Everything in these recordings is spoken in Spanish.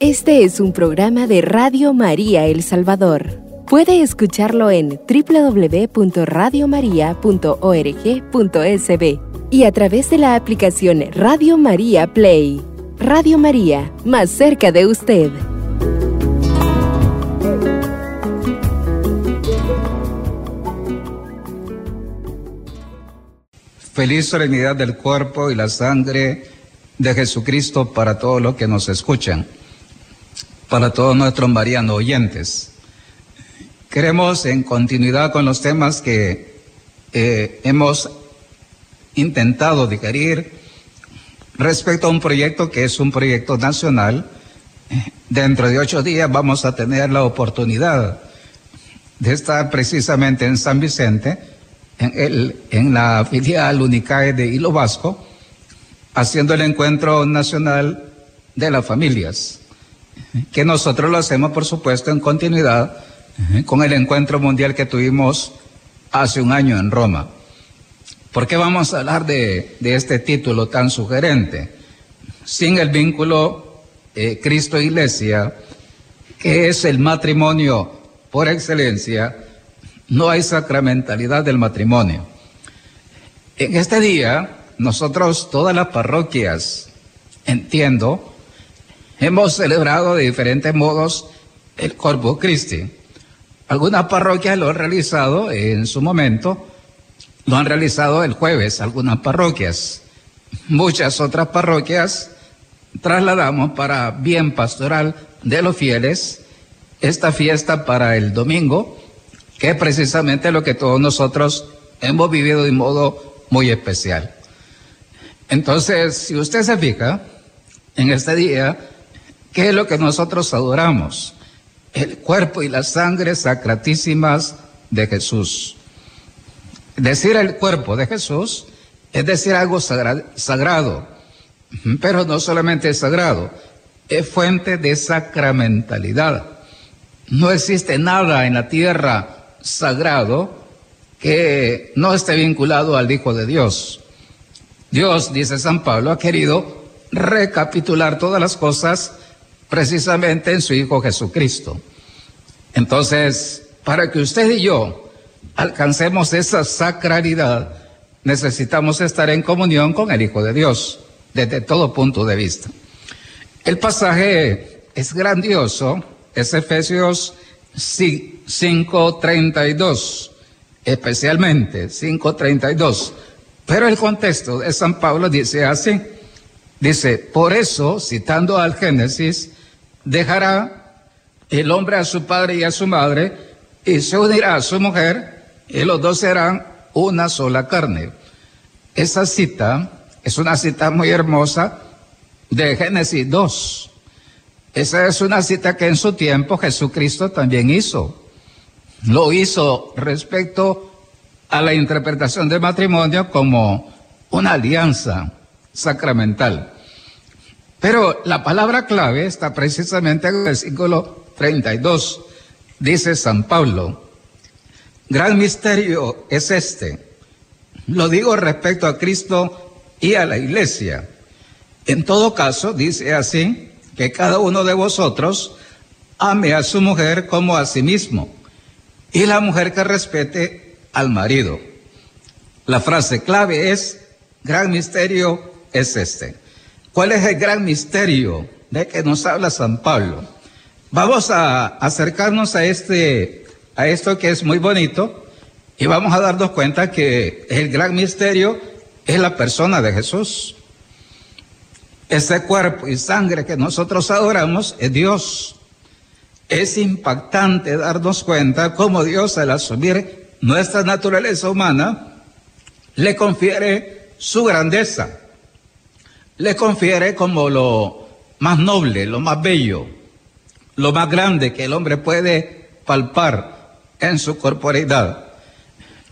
Este es un programa de Radio María El Salvador. Puede escucharlo en www.radiomaria.org.sb y a través de la aplicación Radio María Play. Radio María, más cerca de usted. Feliz serenidad del cuerpo y la sangre de Jesucristo para todos los que nos escuchan para todos nuestros marianos oyentes. Queremos, en continuidad con los temas que eh, hemos intentado digerir respecto a un proyecto que es un proyecto nacional, dentro de ocho días vamos a tener la oportunidad de estar precisamente en San Vicente, en, el, en la filial Unicae de Hilo Vasco, haciendo el encuentro nacional de las familias que nosotros lo hacemos, por supuesto, en continuidad con el encuentro mundial que tuvimos hace un año en Roma. ¿Por qué vamos a hablar de, este título tan sugerente? Sin el vínculo eh, Cristo-Iglesia, que es el matrimonio por excelencia, no hay sacramentalidad del matrimonio. En este día, nosotros, todas las parroquias, entiendo, Hemos celebrado de diferentes modos el Corpus Christi. Algunas parroquias lo han realizado en su momento, lo han realizado el jueves, algunas parroquias. Muchas otras parroquias trasladamos para bien pastoral de los fieles esta fiesta para el domingo, que es precisamente lo que todos nosotros hemos vivido de modo muy especial. Entonces, si usted se fija, en este día ¿Qué es lo que nosotros adoramos? El cuerpo y la sangre sacratísimas de Jesús. Decir el cuerpo de Jesús es decir algo sagrado, pero no solamente sagrado, es fuente de sacramentalidad. No existe nada en la tierra sagrado que no esté vinculado al Hijo de Dios. Dios, dice San Pablo, ha querido recapitular todas las cosas precisamente en su Hijo Jesucristo. Entonces, para que usted y yo alcancemos esa sacralidad, necesitamos estar en comunión con el Hijo de Dios, desde todo punto de vista. El pasaje es grandioso, es Efesios 5.32, especialmente 5.32. Pero el contexto de San Pablo dice así, dice, por eso, citando al Génesis, dejará el hombre a su padre y a su madre y se unirá a su mujer y los dos serán una sola carne. Esa cita es una cita muy hermosa de Génesis 2. Esa es una cita que en su tiempo Jesucristo también hizo. Lo hizo respecto a la interpretación del matrimonio como una alianza sacramental. Pero la palabra clave está precisamente en el versículo 32. Dice San Pablo, gran misterio es este. Lo digo respecto a Cristo y a la iglesia. En todo caso, dice así, que cada uno de vosotros ame a su mujer como a sí mismo y la mujer que respete al marido. La frase clave es, gran misterio es este. ¿Cuál es el gran misterio de que nos habla San Pablo? Vamos a acercarnos a este, a esto que es muy bonito y vamos a darnos cuenta que el gran misterio es la persona de Jesús. Ese cuerpo y sangre que nosotros adoramos es Dios. Es impactante darnos cuenta cómo Dios al asumir nuestra naturaleza humana le confiere su grandeza le confiere como lo más noble, lo más bello, lo más grande que el hombre puede palpar en su corporeidad.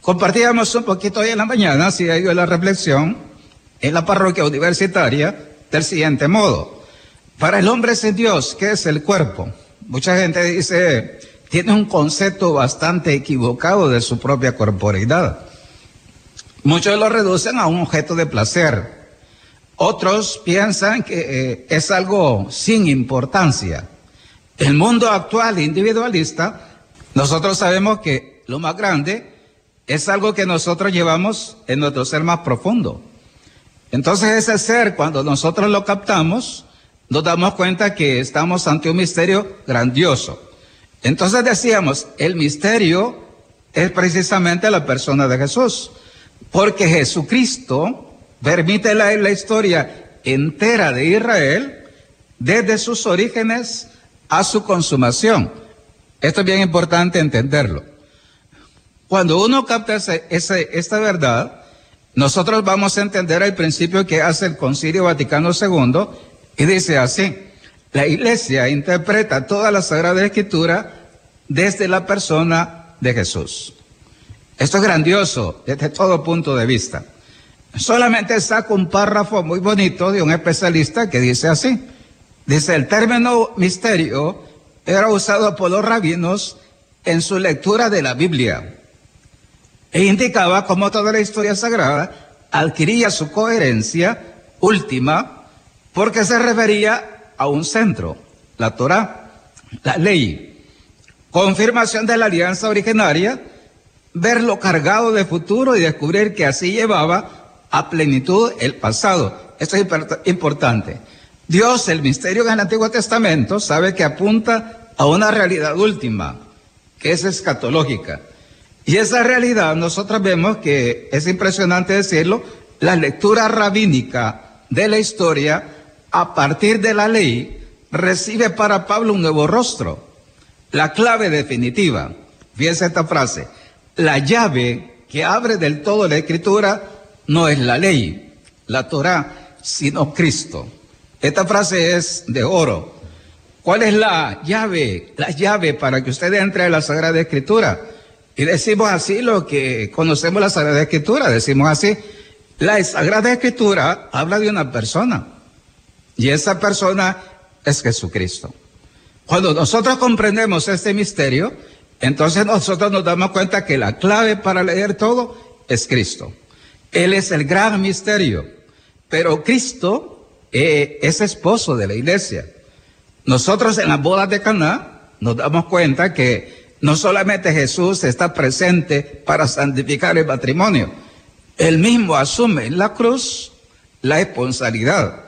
Compartíamos un poquito hoy en la mañana, si hay la reflexión, en la parroquia universitaria del siguiente modo. Para el hombre sin Dios, ¿qué es el cuerpo? Mucha gente dice, tiene un concepto bastante equivocado de su propia corporeidad. Muchos lo reducen a un objeto de placer, Otros piensan que eh, es algo sin importancia. El mundo actual individualista, nosotros sabemos que lo más grande es algo que nosotros llevamos en nuestro ser más profundo. Entonces ese ser, cuando nosotros lo captamos, nos damos cuenta que estamos ante un misterio grandioso. Entonces decíamos, el misterio es precisamente la persona de Jesús, porque Jesucristo permite la, la historia entera de Israel desde sus orígenes a su consumación. Esto es bien importante entenderlo. Cuando uno capta ese, esta verdad, nosotros vamos a entender el principio que hace el Concilio Vaticano II y dice así, la Iglesia interpreta toda la Sagrada Escritura desde la persona de Jesús. Esto es grandioso desde todo punto de vista. Solamente saco un párrafo muy bonito de un especialista que dice así. Dice, el término misterio era usado por los rabinos en su lectura de la Biblia e indicaba cómo toda la historia sagrada adquiría su coherencia última porque se refería a un centro, la Torah, la ley, confirmación de la alianza originaria, verlo cargado de futuro y descubrir que así llevaba a plenitud el pasado. Esto es importante. Dios, el misterio en el Antiguo Testamento, sabe que apunta a una realidad última, que es escatológica. Y esa realidad nosotros vemos que es impresionante decirlo, la lectura rabínica de la historia a partir de la ley recibe para Pablo un nuevo rostro, la clave definitiva. Fíjense esta frase, la llave que abre del todo la escritura no es la ley, la Torah, sino Cristo. Esta frase es de oro. ¿Cuál es la llave? La llave para que usted entre a la Sagrada Escritura y decimos así lo que conocemos la Sagrada Escritura, decimos así, la Sagrada Escritura habla de una persona y esa persona es Jesucristo. Cuando nosotros comprendemos este misterio, entonces nosotros nos damos cuenta que la clave para leer todo es Cristo. Él es el gran misterio, pero Cristo eh, es esposo de la iglesia. Nosotros en las bodas de Caná nos damos cuenta que no solamente Jesús está presente para santificar el matrimonio, él mismo asume en la cruz la responsabilidad.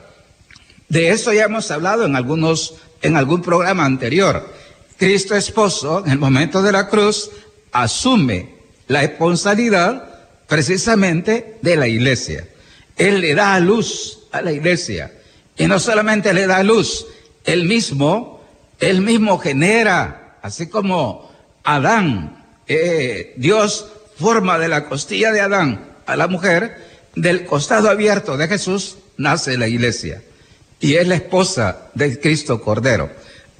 De eso ya hemos hablado en algunos, en algún programa anterior. Cristo esposo, en el momento de la cruz, asume la responsabilidad precisamente de la iglesia. Él le da luz a la iglesia. Y no solamente le da luz, él mismo, él mismo genera, así como Adán, eh, Dios forma de la costilla de Adán a la mujer, del costado abierto de Jesús nace la iglesia y es la esposa del Cristo Cordero.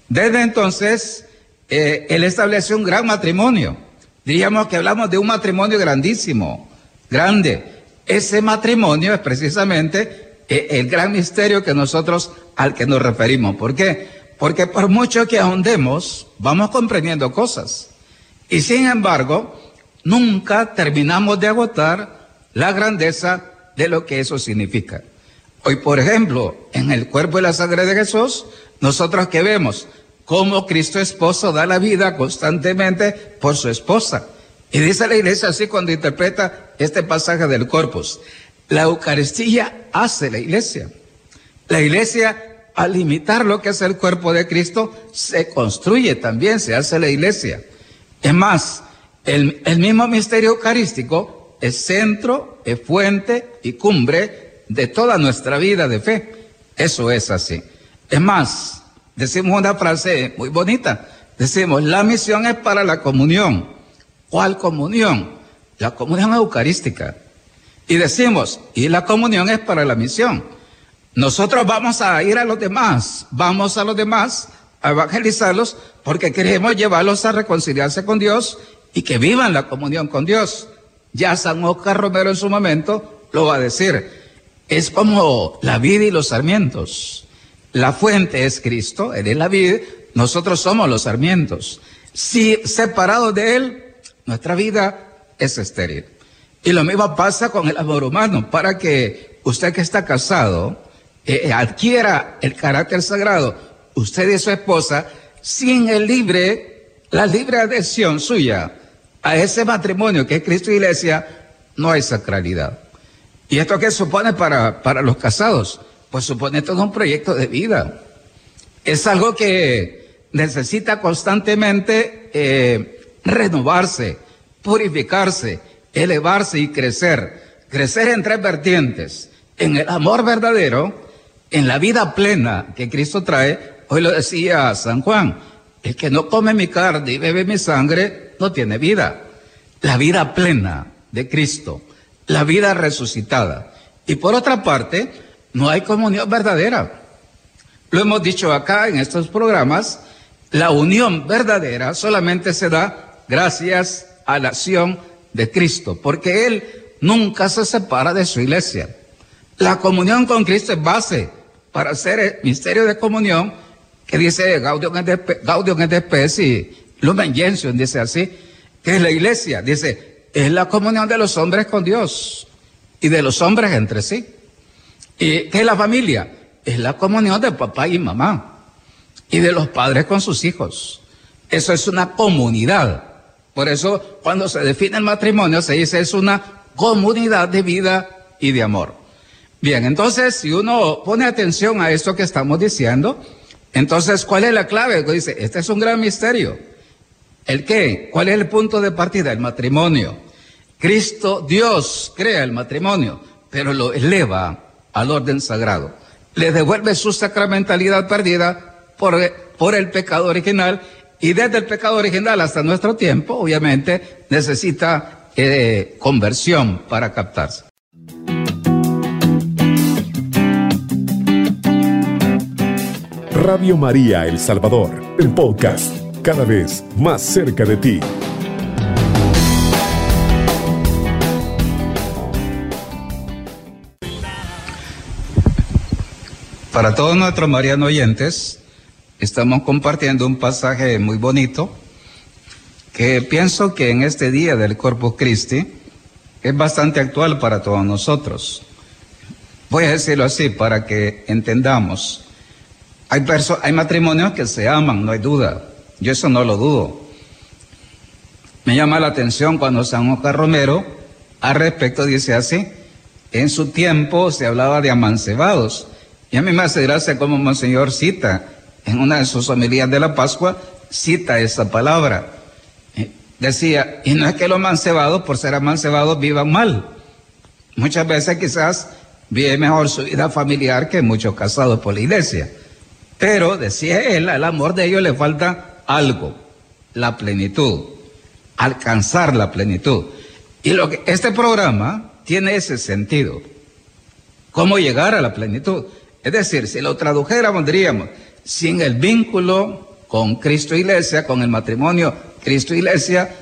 Desde entonces, eh, Él estableció un gran matrimonio. Diríamos que hablamos de un matrimonio grandísimo, grande. Ese matrimonio es precisamente eh, el gran misterio que nosotros al que nos referimos. ¿Por qué? Porque por mucho que ahondemos, vamos comprendiendo cosas. Y sin embargo, nunca terminamos de agotar la grandeza de lo que eso significa. Hoy, por ejemplo, en el cuerpo y la sangre de Jesús, nosotros que vemos cómo Cristo esposo da la vida constantemente por su esposa. Y dice la iglesia así cuando interpreta este pasaje del corpus. La Eucaristía hace la iglesia. La iglesia, al limitar lo que es el cuerpo de Cristo, se construye también, se hace la iglesia. Es más, el, mismo misterio eucarístico es centro, es fuente y cumbre de toda nuestra vida de fe. Eso es así. Es más, decimos una frase muy bonita. Decimos, la misión es para la comunión. ¿Cuál comunión? La comunión eucarística. Y decimos, y la comunión es para la misión. Nosotros vamos a ir a los demás, vamos a los demás a evangelizarlos porque queremos llevarlos a reconciliarse con Dios y que vivan la comunión con Dios. Ya San Oscar Romero en su momento lo va a decir. Es como la vida y los sarmientos. La fuente es Cristo, Él es la vida, nosotros somos los sarmientos. Si separados de Él, nuestra vida es estéril. Y lo mismo pasa con el amor humano. Para que usted que está casado eh, adquiera el carácter sagrado, usted y su esposa, sin el libre, la libre adhesión suya a ese matrimonio que es Cristo y Iglesia, no hay sacralidad. ¿Y esto qué supone para, para los casados? Pues supone todo un proyecto de vida. Es algo que necesita constantemente eh, renovarse, purificarse, elevarse y crecer. Crecer en tres vertientes. En el amor verdadero, en la vida plena que Cristo trae. Hoy lo decía San Juan, el que no come mi carne y bebe mi sangre no tiene vida. La vida plena de Cristo, la vida resucitada. Y por otra parte, no hay comunión verdadera. Lo hemos dicho acá en estos programas, la unión verdadera solamente se da gracias a la acción de Cristo, porque Él nunca se separa de su iglesia. La comunión con Cristo es base para hacer el misterio de comunión que dice Gaudium et Spes y Lumen Gentium, dice así, que es la iglesia, dice, es la comunión de los hombres con Dios y de los hombres entre sí. ¿Y qué es la familia? Es la comunión de papá y mamá y de los padres con sus hijos. Eso es una comunidad. Por eso cuando se define el matrimonio se dice es una comunidad de vida y de amor. Bien, entonces si uno pone atención a esto que estamos diciendo, entonces ¿cuál es la clave? Dice, este es un gran misterio. ¿El qué? ¿Cuál es el punto de partida? El matrimonio. Cristo, Dios, crea el matrimonio, pero lo eleva al orden sagrado. Le devuelve su sacramentalidad perdida por, por el pecado original y desde el pecado original hasta nuestro tiempo, obviamente, necesita eh, conversión para captarse. Radio María El Salvador, el podcast, cada vez más cerca de ti. Para todos nuestros marianos oyentes, estamos compartiendo un pasaje muy bonito que pienso que en este día del Corpus Christi es bastante actual para todos nosotros. Voy a decirlo así para que entendamos. Hay, hay matrimonios que se aman, no hay duda. Yo eso no lo dudo. Me llama la atención cuando San Oscar Romero al respecto dice así, en su tiempo se hablaba de amancebados. Y a mí me hace gracia como Monseñor cita en una de sus homilías de la Pascua, cita esa palabra. Eh, decía, y no es que los amancebados, por ser amancebados, vivan mal. Muchas veces quizás vive mejor su vida familiar que muchos casados por la iglesia. Pero, decía él, al amor de ellos le falta algo, la plenitud, alcanzar la plenitud. Y lo que este programa tiene ese sentido. ¿Cómo llegar a la plenitud? Es decir, si lo tradujéramos, diríamos, sin el vínculo con Cristo Iglesia, con el matrimonio Cristo Iglesia,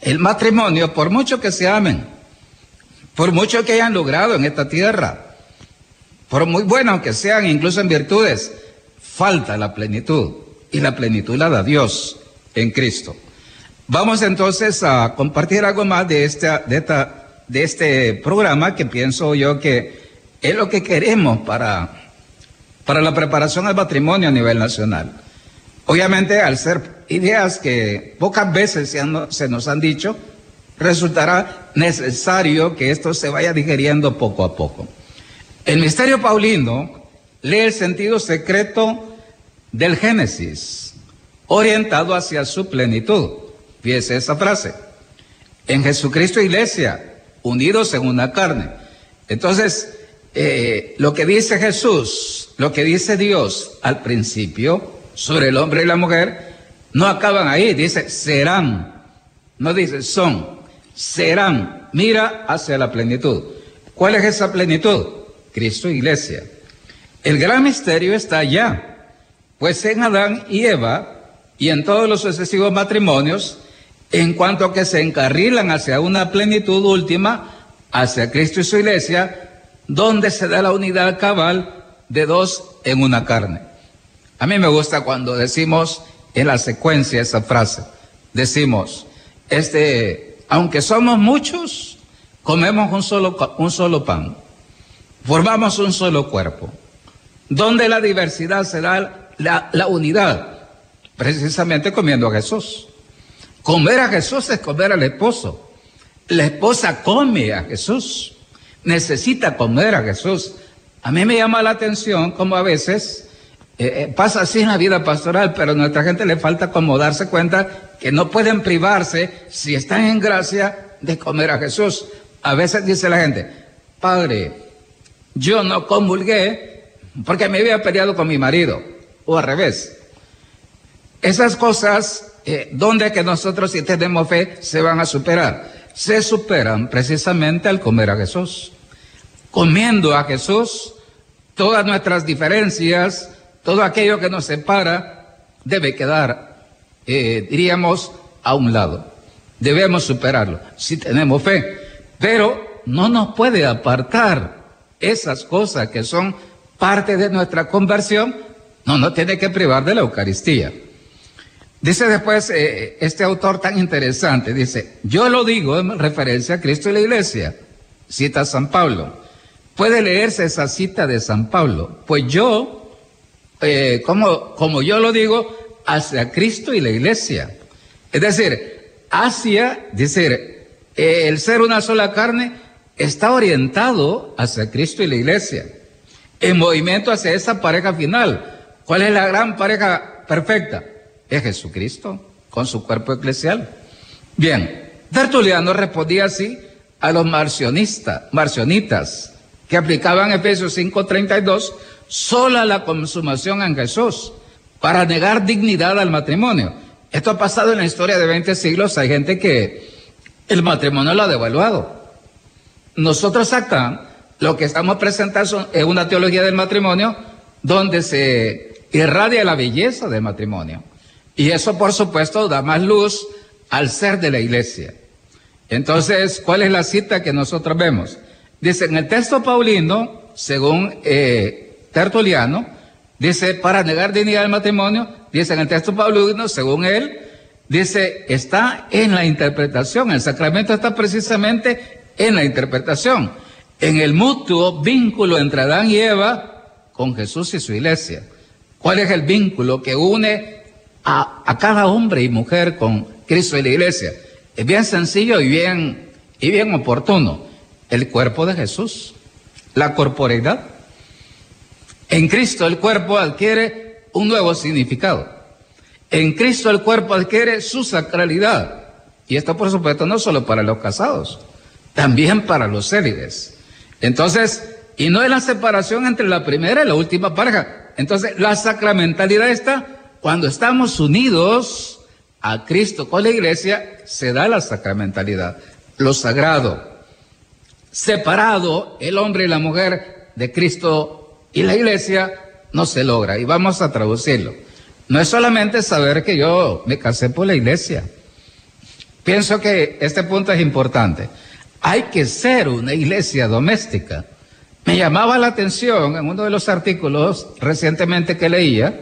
el matrimonio, por mucho que se amen, por mucho que hayan logrado en esta tierra, por muy buenos que sean, incluso en virtudes, falta la plenitud y la plenitud la da Dios en Cristo. Vamos entonces a compartir algo más de, esta, de, esta, de este programa que pienso yo que es lo que queremos para, para la preparación al matrimonio a nivel nacional. Obviamente, al ser ideas que pocas veces se, se nos han dicho, resultará necesario que esto se vaya digeriendo poco a poco. El misterio paulino lee el sentido secreto del Génesis, orientado hacia su plenitud. Fíjese esa frase. En Jesucristo Iglesia, unidos en una carne. Entonces, eh, lo que dice Jesús, lo que dice Dios al principio sobre el hombre y la mujer, no acaban ahí, dice serán, no dice son, serán, mira hacia la plenitud. ¿Cuál es esa plenitud? Cristo Iglesia. El gran misterio está allá, pues en Adán y Eva y en todos los sucesivos matrimonios, en cuanto que se encarrilan hacia una plenitud última, hacia Cristo y su iglesia, donde se da la unidad cabal de dos en una carne. A mí me gusta cuando decimos en la secuencia esa frase, decimos, este, aunque somos muchos, comemos un solo, un solo pan. formamos un solo cuerpo, donde la diversidad será la, la unidad, precisamente comiendo a Jesús. Comer a Jesús es comer al esposo. La esposa come a Jesús, necesita comer a Jesús. A mí me llama la atención como a veces eh, eh, pasa así en la vida pastoral, pero a nuestra gente le falta como darse cuenta que no pueden privarse, si están en gracia, de comer a Jesús. A veces dice la gente, Padre, yo no comulgué porque me había peleado con mi marido, o al revés. Esas cosas, eh, donde que nosotros si tenemos fe, se van a superar. Se superan precisamente al comer a Jesús. Comiendo a Jesús, todas nuestras diferencias, todo aquello que nos separa, debe quedar, eh, diríamos, a un lado. Debemos superarlo, si tenemos fe. Pero no nos puede apartar esas cosas que son parte de nuestra conversión, no nos tiene que privar de la Eucaristía. Dice después eh, este autor tan interesante, dice, yo lo digo en referencia a Cristo y la Iglesia, cita San Pablo. Puede leerse esa cita de San Pablo, pues yo, eh, como, como yo lo digo, hacia Cristo y la Iglesia. Es decir, hacia, decir, eh, el ser una sola carne está orientado hacia Cristo y la Iglesia, en movimiento hacia esa pareja final. ¿Cuál es la gran pareja perfecta? Es Jesucristo con su cuerpo eclesial. Bien, Tertuliano respondía así a los marcionistas, marcionitas, que aplicaban Efesios 5:32 sola la consumación en Jesús para negar dignidad al matrimonio. Esto ha pasado en la historia de 20 siglos. Hay gente que el matrimonio lo ha devaluado. Nosotros acá lo que estamos presentando es una teología del matrimonio donde se irradia la belleza del matrimonio. Y eso, por supuesto, da más luz al ser de la iglesia. Entonces, ¿cuál es la cita que nosotros vemos? Dice, en el texto paulino, según eh, Tertuliano, dice, para negar dignidad al matrimonio, dice en el texto paulino, según él, dice, está en la interpretación, el sacramento está precisamente en la interpretación, en el mutuo vínculo entre Adán y Eva con Jesús y su iglesia. ¿Cuál es el vínculo que une a, cada hombre y mujer con Cristo y la iglesia. Es bien sencillo y bien, y bien oportuno. El cuerpo de Jesús, la corporeidad. En Cristo el cuerpo adquiere un nuevo significado. En Cristo el cuerpo adquiere su sacralidad. Y esto por supuesto no solo para los casados, también para los célibes. Entonces, y no es la separación entre la primera y la última pareja. Entonces, la sacramentalidad está cuando estamos unidos a Cristo con la iglesia, se da la sacramentalidad, lo sagrado. Separado el hombre y la mujer de Cristo y la iglesia, no se logra. Y vamos a traducirlo. No es solamente saber que yo me casé por la iglesia. Pienso que este punto es importante. Hay que ser una iglesia doméstica. Me llamaba la atención en uno de los artículos recientemente que leía,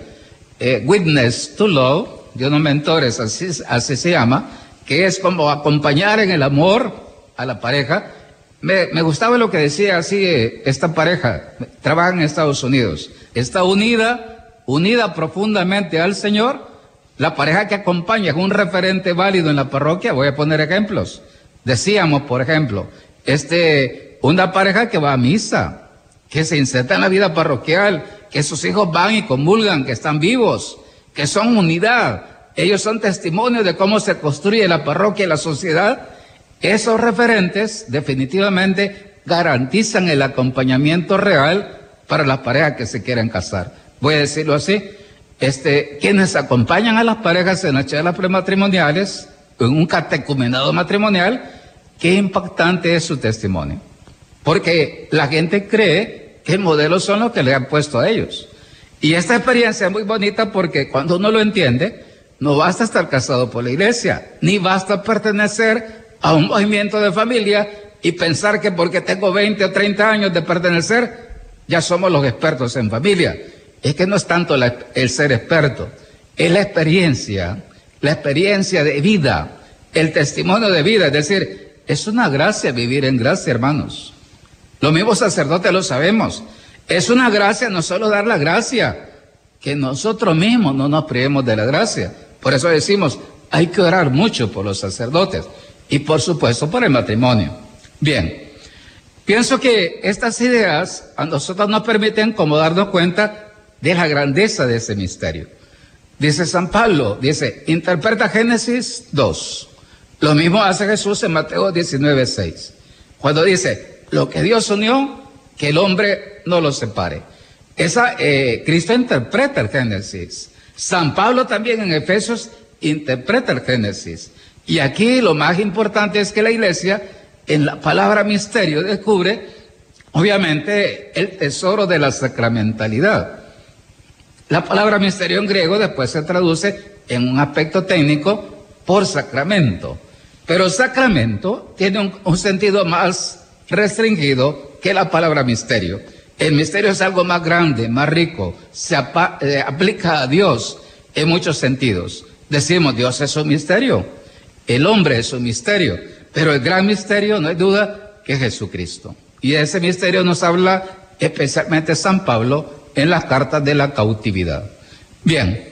eh, witness to Love, de unos mentores, así, así se llama, que es como acompañar en el amor a la pareja. Me, gustaba lo que decía así eh, esta pareja, trabaja en Estados Unidos, está unida, unida profundamente al Señor. La pareja que acompaña es un referente válido en la parroquia, voy a poner ejemplos. Decíamos, por ejemplo, este, una pareja que va a misa, que se inserta en la vida parroquial, que sus hijos van y comulgan, que están vivos, que son unidad. Ellos son testimonios de cómo se construye la parroquia y la sociedad. Esos referentes definitivamente garantizan el acompañamiento real para las parejas que se quieren casar. Voy a decirlo así. Este, quienes acompañan a las parejas en las prematrimoniales, en un catecumenado matrimonial, qué impactante es su testimonio. Porque la gente cree ¿Qué modelos son los que le han puesto a ellos? Y esta experiencia es muy bonita porque cuando uno lo entiende, no basta estar casado por la iglesia, ni basta pertenecer a un movimiento de familia y pensar que porque tengo 20 o 30 años de pertenecer, ya somos los expertos en familia. Es que no es tanto el ser experto, es la experiencia, la experiencia de vida, el testimonio de vida. Es decir, es una gracia vivir en gracia, hermanos. Los mismos sacerdotes lo sabemos. Es una gracia no solo dar la gracia, que nosotros mismos no nos privemos de la gracia. Por eso decimos, hay que orar mucho por los sacerdotes y por supuesto por el matrimonio. Bien, pienso que estas ideas a nosotros nos permiten como darnos cuenta de la grandeza de ese misterio. Dice San Pablo, dice, interpreta Génesis 2. Lo mismo hace Jesús en Mateo 19, 6. Cuando dice, lo que Dios unió, que el hombre no lo separe. Esa, eh, Cristo interpreta el Génesis. San Pablo también en Efesios interpreta el Génesis. Y aquí lo más importante es que la iglesia en la palabra misterio descubre, obviamente, el tesoro de la sacramentalidad. La palabra misterio en griego después se traduce en un aspecto técnico por sacramento. Pero sacramento tiene un sentido más restringido que la palabra misterio. El misterio es algo más grande, más rico, se eh, aplica a Dios en muchos sentidos. Decimos, Dios es un misterio, el hombre es un misterio, pero el gran misterio no hay duda que es Jesucristo. Y ese misterio nos habla especialmente San Pablo en las cartas de la cautividad. Bien,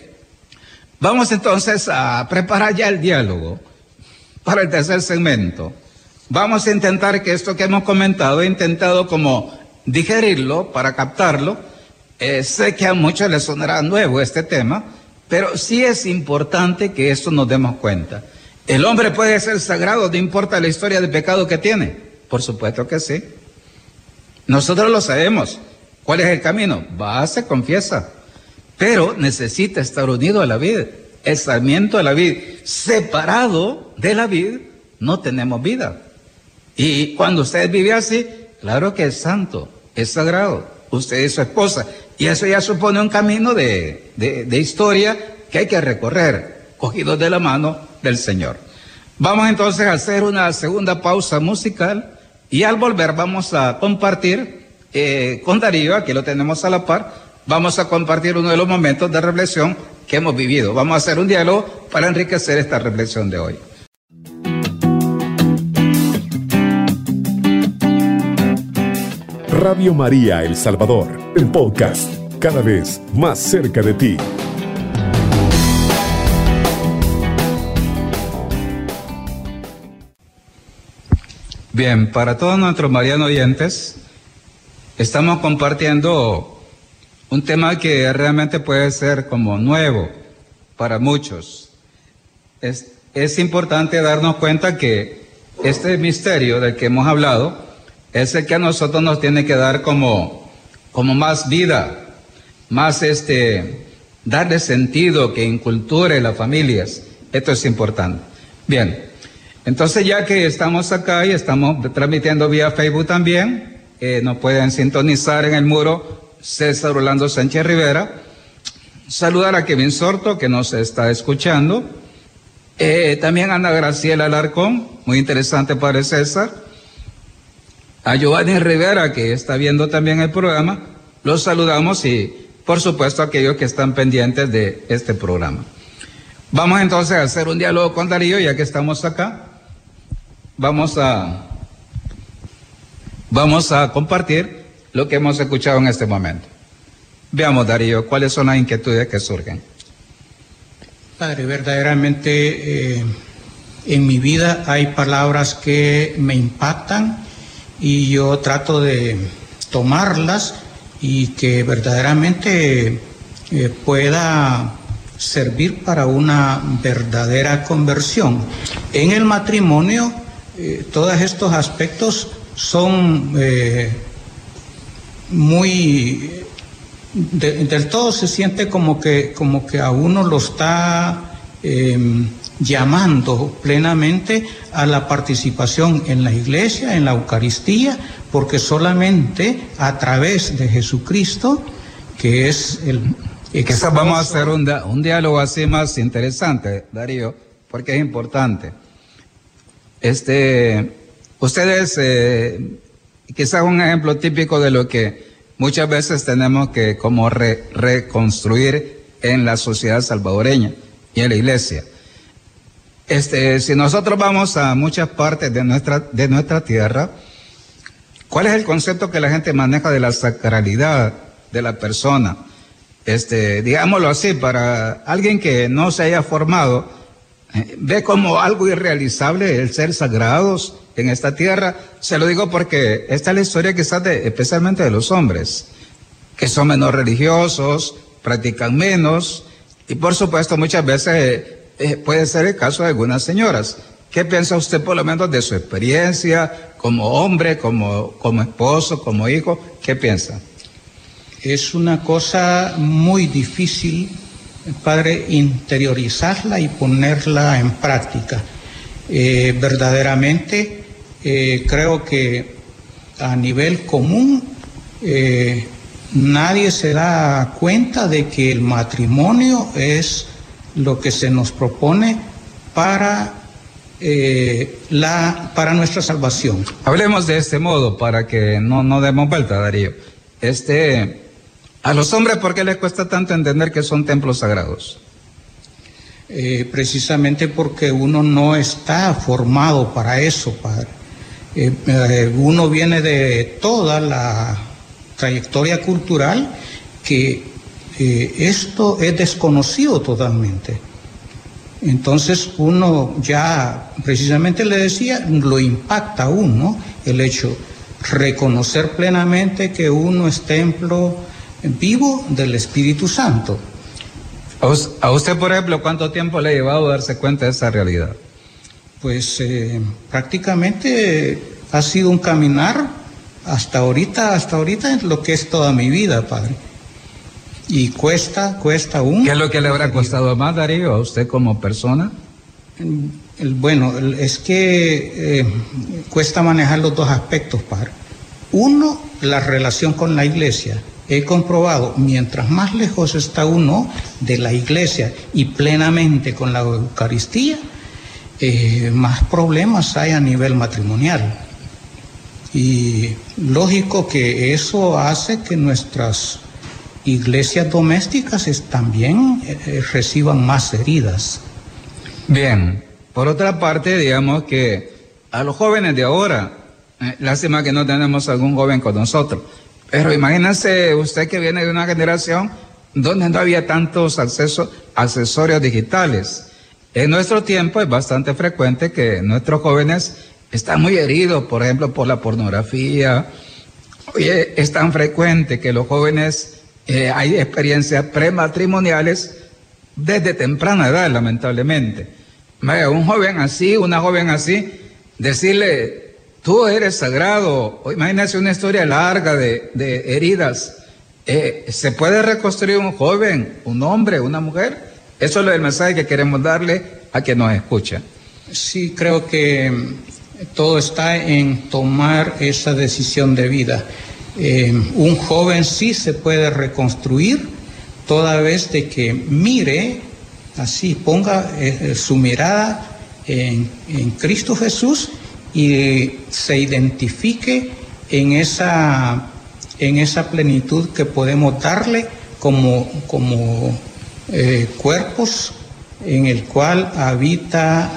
vamos entonces a preparar ya el diálogo para el tercer segmento. Vamos a intentar que esto que hemos comentado, he intentado como digerirlo para captarlo. Eh, sé que a muchos les sonará nuevo este tema, pero sí es importante que esto nos demos cuenta. ¿El hombre puede ser sagrado, no importa la historia de pecado que tiene? Por supuesto que sí. Nosotros lo sabemos. ¿Cuál es el camino? Va, se confiesa. Pero necesita estar unido a la vida. Sarmiento de la vida. Separado de la vida, no tenemos vida. Y cuando usted vive así, claro que es santo, es sagrado, usted es su esposa. Y eso ya supone un camino de, de, historia que hay que recorrer, cogidos de la mano del Señor. Vamos entonces a hacer una segunda pausa musical y al volver vamos a compartir eh, con Darío, aquí lo tenemos a la par, vamos a compartir uno de los momentos de reflexión que hemos vivido. Vamos a hacer un diálogo para enriquecer esta reflexión de hoy. Radio María El Salvador, el podcast, cada vez más cerca de ti. Bien, para todos nuestros marianos oyentes, estamos compartiendo un tema que realmente puede ser como nuevo para muchos. Es, es importante darnos cuenta que este misterio del que hemos hablado, es el que a nosotros nos tiene que dar como, como más vida, más este, darle sentido, que inculture las familias. Esto es importante. Bien, entonces ya que estamos acá y estamos transmitiendo vía Facebook también, eh, nos pueden sintonizar en el muro César Orlando Sánchez Rivera. Saludar a Kevin Sorto, que nos está escuchando. Eh, también Ana Graciela Alarcón, muy interesante para César a Giovanni Rivera, que está viendo también el programa, los saludamos y, por supuesto, a aquellos que están pendientes de este programa. Vamos entonces a hacer un diálogo con Darío, ya que estamos acá. Vamos a, vamos a compartir lo que hemos escuchado en este momento. Veamos, Darío, cuáles son las inquietudes que surgen. Padre, verdaderamente eh, en mi vida hay palabras que me impactan y yo trato de tomarlas y que verdaderamente eh, pueda servir para una verdadera conversión. En el matrimonio, eh, todos estos aspectos son eh, muy del todo se siente como que como que a uno lo está em, llamando plenamente a la participación en la iglesia, en la Eucaristía, porque solamente a través de Jesucristo, que es el... Quizás vamos a hacer un, un, diálogo así más interesante, Darío, porque es importante. Este, ustedes, eh, quizás un ejemplo típico de lo que muchas veces tenemos que como reconstruir en la sociedad salvadoreña y en la iglesia. Este, si nosotros vamos a muchas partes de nuestra, de nuestra tierra, ¿Cuál es el concepto que la gente maneja de la sacralidad de la persona? Este, digámoslo así, para alguien que no se haya formado, ve como algo irrealizable el ser sagrados en esta tierra. Se lo digo porque esta es la historia quizás de, especialmente de los hombres, que son menos religiosos, practican menos, y por supuesto muchas veces eh, eh, puede ser el caso de algunas señoras. ¿Qué piensa usted por lo menos de su experiencia como hombre, como, como esposo, como hijo? ¿Qué piensa? Es una cosa muy difícil, padre, interiorizarla y ponerla en práctica. Eh, verdaderamente eh, creo que a nivel común nadie se da cuenta de que el matrimonio es lo que se nos propone para, eh, la, para nuestra salvación. Hablemos de este modo para que no, no demos vuelta, Darío. Este, a los hombres, ¿por qué les cuesta tanto entender que son templos sagrados? Eh, precisamente porque uno no está formado para eso, Padre. Eh, uno viene de toda la trayectoria cultural que esto es desconocido totalmente. Entonces uno ya, precisamente le decía, lo impacta a uno el hecho, reconocer plenamente que uno es templo vivo del Espíritu Santo. A usted, por ejemplo, ¿cuánto tiempo le ha llevado a darse cuenta de esa realidad? Pues eh, prácticamente ha sido un caminar hasta ahorita, hasta ahorita es lo que es toda mi vida, Padre. Y cuesta, cuesta aún. ¿Qué es lo que le habrá costado más, Darío, a usted como persona? bueno, es que eh, cuesta manejar los dos aspectos, padre. Uno, la relación con la iglesia. He comprobado, mientras más lejos está uno de la iglesia y plenamente con la Eucaristía, eh, más problemas hay a nivel matrimonial. Y lógico que eso hace que nuestras iglesias domésticas también eh, reciban más heridas. Bien, por otra parte, digamos que a los jóvenes de ahora, eh, lástima que no tenemos algún joven con nosotros, pero imagínense usted que viene de una generación donde no había tantos accesorios digitales. En nuestro tiempo es bastante frecuente que nuestros jóvenes están muy heridos, por ejemplo, por la pornografía. Oye, es tan frecuente que los jóvenes eh, hay experiencias prematrimoniales desde temprana edad, lamentablemente. Un joven así, una joven así, decirle, tú eres sagrado, imagínese una historia larga de, heridas. Eh, ¿Se puede reconstruir un joven, un hombre, una mujer? Eso es el mensaje que queremos darle a quien nos escucha. Sí, creo que mm, todo está en tomar esa decisión de vida. Eh, un joven sí se puede reconstruir toda vez de que mire, así ponga eh, su mirada en, Cristo Jesús y se identifique en esa, en esa plenitud que podemos darle como, como cuerpos en el cual habita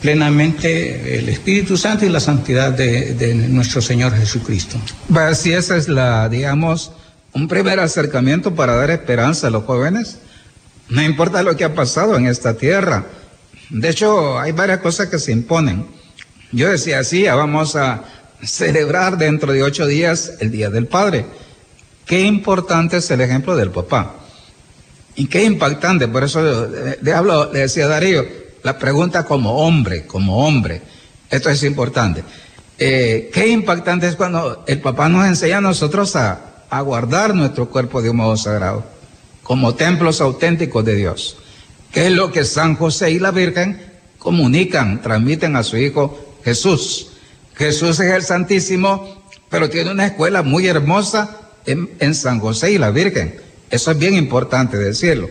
plenamente el Espíritu Santo y la santidad de, nuestro Señor Jesucristo. Si esa es la, digamos, un primer acercamiento para dar esperanza a los jóvenes. No importa lo que ha pasado en esta tierra. De hecho, hay varias cosas que se imponen. Yo decía, sí, ya vamos a celebrar dentro de ocho días el Día del Padre. Qué importante es el ejemplo del papá. Y qué impactante, por eso le, le decía Darío, la pregunta como hombre, como hombre. Esto es importante. Eh, qué impactante es cuando el papá nos enseña a nosotros a, a guardar nuestro cuerpo de un modo sagrado, como templos auténticos de Dios. ¿Qué es lo que San José y la Virgen comunican, transmiten a su Hijo Jesús? Jesús es el Santísimo, pero tiene una escuela muy hermosa en, San José y la Virgen. Eso es bien importante decirlo.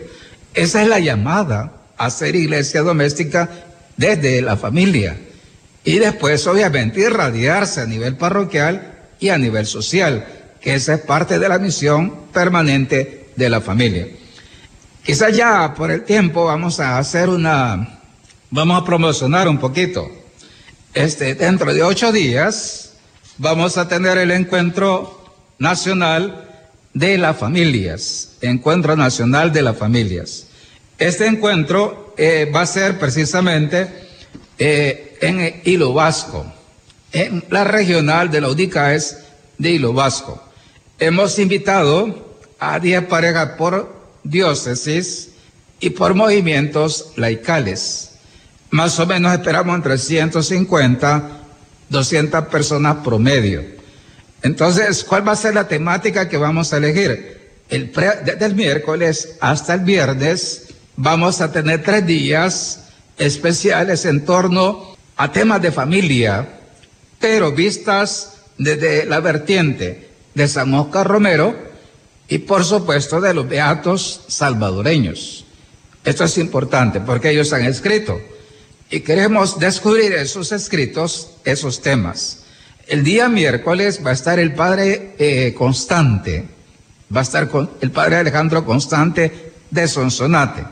Esa es la llamada hacer iglesia doméstica desde la familia y después obviamente irradiarse a nivel parroquial y a nivel social, que esa es parte de la misión permanente de la familia. Quizás ya por el tiempo vamos a hacer una, vamos a promocionar un poquito. Este, dentro de ocho días vamos a tener el encuentro nacional de las familias, encuentro nacional de las familias. Este encuentro eh, va a ser precisamente eh, en Hilo Vasco, en la regional de la UDICAES de Hilo Vasco. Hemos invitado a 10 parejas por diócesis y por movimientos laicales. Más o menos esperamos entre 150, 200 personas promedio. Entonces, ¿cuál va a ser la temática que vamos a elegir? El desde el miércoles hasta el viernes vamos a tener tres días especiales en torno a temas de familia, pero vistas desde la vertiente de San Oscar Romero y por supuesto de los beatos salvadoreños. Esto es importante porque ellos han escrito y queremos descubrir esos escritos, esos temas. El día miércoles va a estar el padre eh, Constante, va a estar con el padre Alejandro Constante de Sonsonate.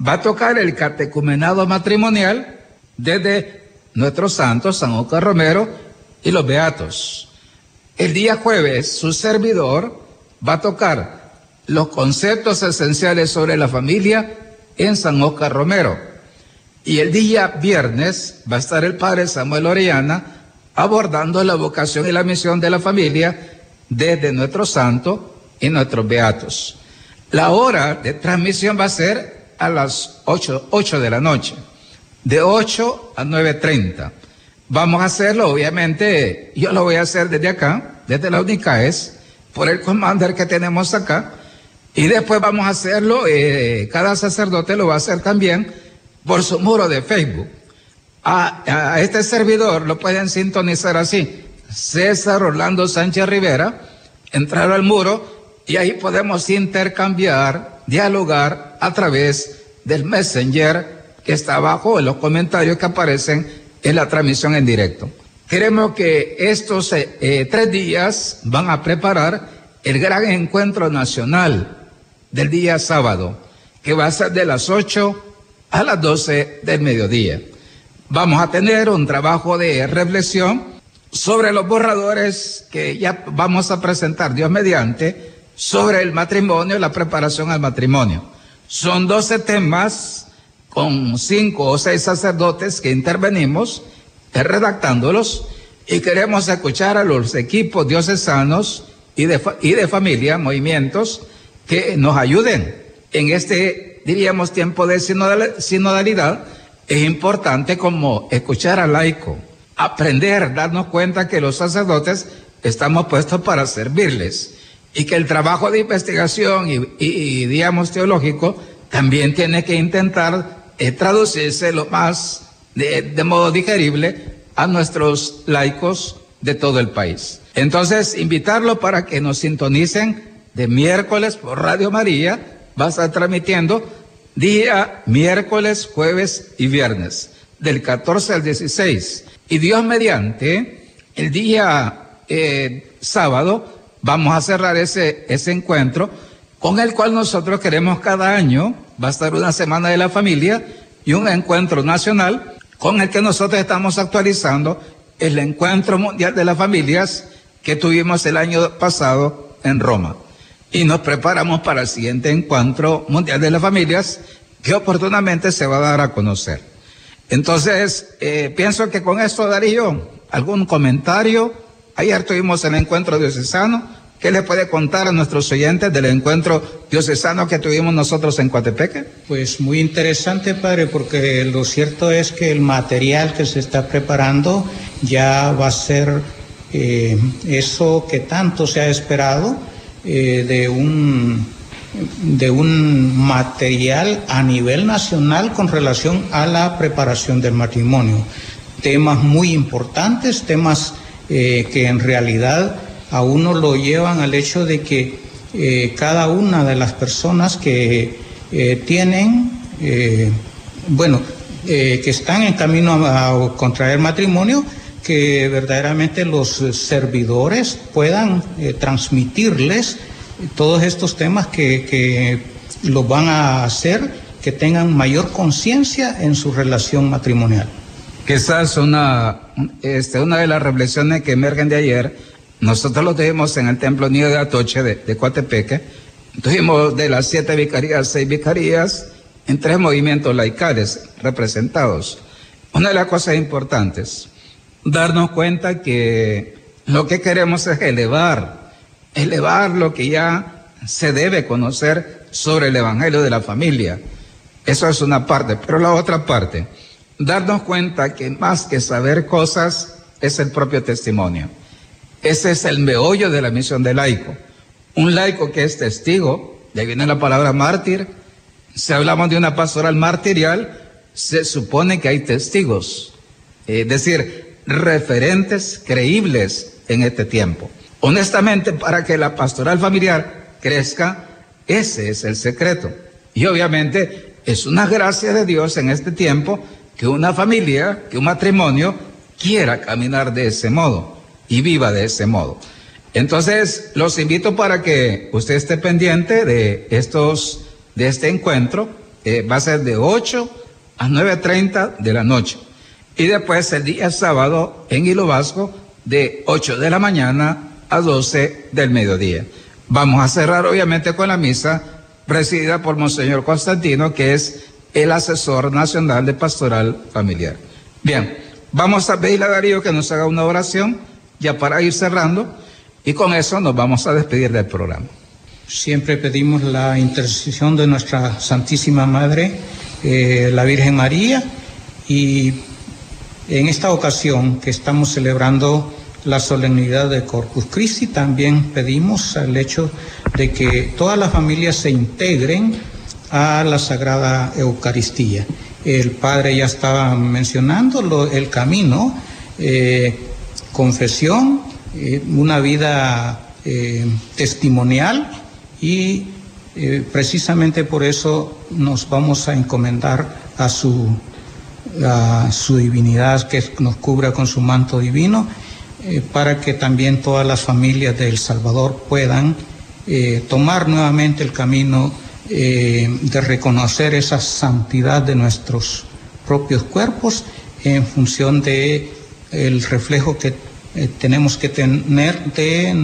Va a tocar el catecumenado matrimonial desde nuestros santos, San Oscar Romero y los Beatos. El día jueves, su servidor va a tocar los conceptos esenciales sobre la familia en San Oscar Romero. Y el día viernes va a estar el padre Samuel Orellana abordando la vocación y la misión de la familia desde nuestro santo y nuestros beatos. La hora de transmisión va a ser a las 8, 8 de la noche, de 8 a 9.30. Vamos a hacerlo, obviamente, yo lo voy a hacer desde acá, desde la UNICAES, por el commander que tenemos acá, y después vamos a hacerlo, eh, cada sacerdote lo va a hacer también por su muro de Facebook. A, este servidor lo pueden sintonizar así, César Orlando Sánchez Rivera, entrar al muro y ahí podemos intercambiar, dialogar a través del Messenger que está abajo en los comentarios que aparecen en la transmisión en directo. Queremos que estos eh, eh, tres días van a preparar el gran encuentro nacional del día sábado, que va a ser de las 8 a las 12 del mediodía. Vamos a tener un trabajo de reflexión sobre los borradores que ya vamos a presentar, Dios mediante, sobre el matrimonio, la preparación al matrimonio. Son 12 temas con cinco o seis sacerdotes que intervenimos eh, redactándolos y queremos escuchar a los equipos diocesanos y de, y de familia, movimientos, que nos ayuden en este, diríamos, tiempo de sinodalidad. Es importante como escuchar al laico, aprender, darnos cuenta que los sacerdotes estamos puestos para servirles y que el trabajo de investigación y, digamos, teológico también tiene que intentar eh, traducirse lo más de, modo digerible a nuestros laicos de todo el país. Entonces, invitarlo para que nos sintonicen de miércoles por Radio María, va a estar transmitiendo día miércoles, jueves y viernes, del 14 al 16. Y Dios mediante, el día eh, sábado, vamos a cerrar ese, ese encuentro con el cual nosotros queremos cada año, va a estar una semana de la familia y un encuentro nacional con el que nosotros estamos actualizando el encuentro mundial de las familias que tuvimos el año pasado en Roma y nos preparamos para el siguiente encuentro mundial de las familias que oportunamente se va a dar a conocer. Entonces, eh, pienso que con esto Darío, algún comentario. Ayer tuvimos el encuentro diocesano. ¿Qué le puede contar a nuestros oyentes del encuentro diocesano que tuvimos nosotros en Coatepeque? Pues muy interesante, padre, porque lo cierto es que el material que se está preparando ya va a ser eh, eso que tanto se ha esperado eh, de, un, de un material a nivel nacional con relación a la preparación del matrimonio. Temas muy importantes, temas eh, que en realidad a uno lo llevan al hecho de que eh, cada una de las personas que tienen, bueno, que están en camino a contraer matrimonio, que verdaderamente los servidores puedan eh, transmitirles todos estos temas que, que los van a hacer que tengan mayor conciencia en su relación matrimonial. Quizás una, este, una de las reflexiones que emergen de ayer, nosotros lo tuvimos en el Templo Nido de Atoche de, de Coatepeque. Tuvimos de las siete vicarías, seis vicarías en tres movimientos laicales representados. Una de las cosas importantes, darnos cuenta que lo que queremos es elevar, elevar lo que ya se debe conocer sobre el Evangelio de la familia. Eso es una parte, pero la otra parte, darnos cuenta que más que saber cosas es el propio testimonio. Ese es el meollo de la misión del laico. Un laico que es testigo, de ahí viene la palabra mártir, si hablamos de una pastoral martirial, se supone que hay testigos, es decir, referentes creíbles en este tiempo. Honestamente, para que la pastoral familiar crezca, ese es el secreto. Y obviamente es una gracia de Dios en este tiempo que una familia, que un matrimonio quiera caminar de ese modo y viva de ese modo. Entonces, los invito para que usted esté pendiente de estos, de este encuentro. Eh, va a ser de 8 a 9.30 de la noche. Y después el día sábado en Hilo Vasco de 8 de la mañana a 12 del mediodía. Vamos a cerrar obviamente con la misa presidida por Monseñor Constantino, que es el asesor nacional de pastoral familiar. Bien, vamos a pedirle a Darío que nos haga una oración ya para ir cerrando y con eso nos vamos a despedir del programa. Siempre pedimos la intercesión de nuestra Santísima Madre, eh, la Virgen María, y en esta ocasión que estamos celebrando la solemnidad de Corpus Christi, también pedimos el hecho de que todas las familias se integren a la Sagrada Eucaristía. El Padre ya estaba mencionando el camino, eh, confesión, eh, una vida eh, testimonial y precisamente por eso nos vamos a encomendar a su, su divinidad que nos cubra con su manto divino para que también todas las familias de El Salvador puedan tomar nuevamente el camino eh, de reconocer esa santidad de nuestros propios cuerpos en función de el reflejo que eh, tenemos que tener de,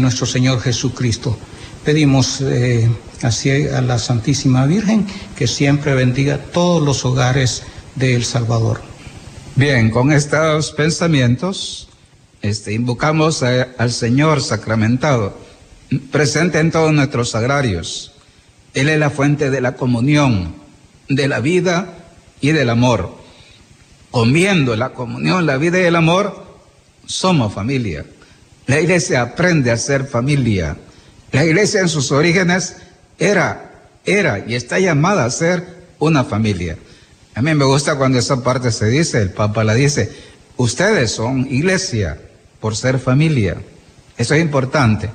nuestro Señor Jesucristo. Pedimos eh, así a la Santísima Virgen que siempre bendiga todos los hogares de El Salvador. Bien, con estos pensamientos este, invocamos al Señor sacramentado, presente en todos nuestros sagrarios él es la fuente de la comunión, de la vida y del amor. Comiendo la comunión, la vida y el amor, somos familia. La iglesia aprende a ser familia. La iglesia en sus orígenes era, era y está llamada a ser una familia. A mí me gusta cuando esa parte se dice, el Papa la dice, ustedes son iglesia por ser familia. Eso es importante.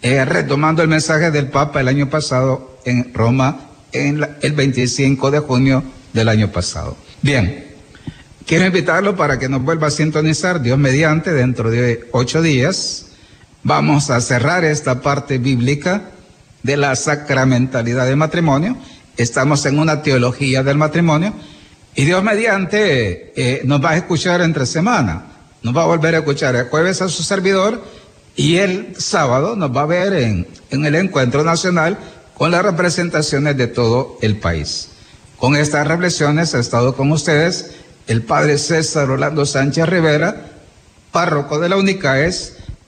Eh, retomando el mensaje del Papa el año pasado, en Roma en el 25 de junio del año pasado. Bien, quiero invitarlo para que nos vuelva a sintonizar, Dios mediante, dentro de ocho días. Vamos a cerrar esta parte bíblica de la sacramentalidad del matrimonio. Estamos en una teología del matrimonio y Dios mediante eh, nos va a escuchar entre semana. Nos va a volver a escuchar el jueves a su servidor y el sábado nos va a ver en, en el encuentro nacional con las representaciones de todo el país. Con estas reflexiones ha estado con ustedes el padre César Orlando Sánchez Rivera, párroco de la UNICAES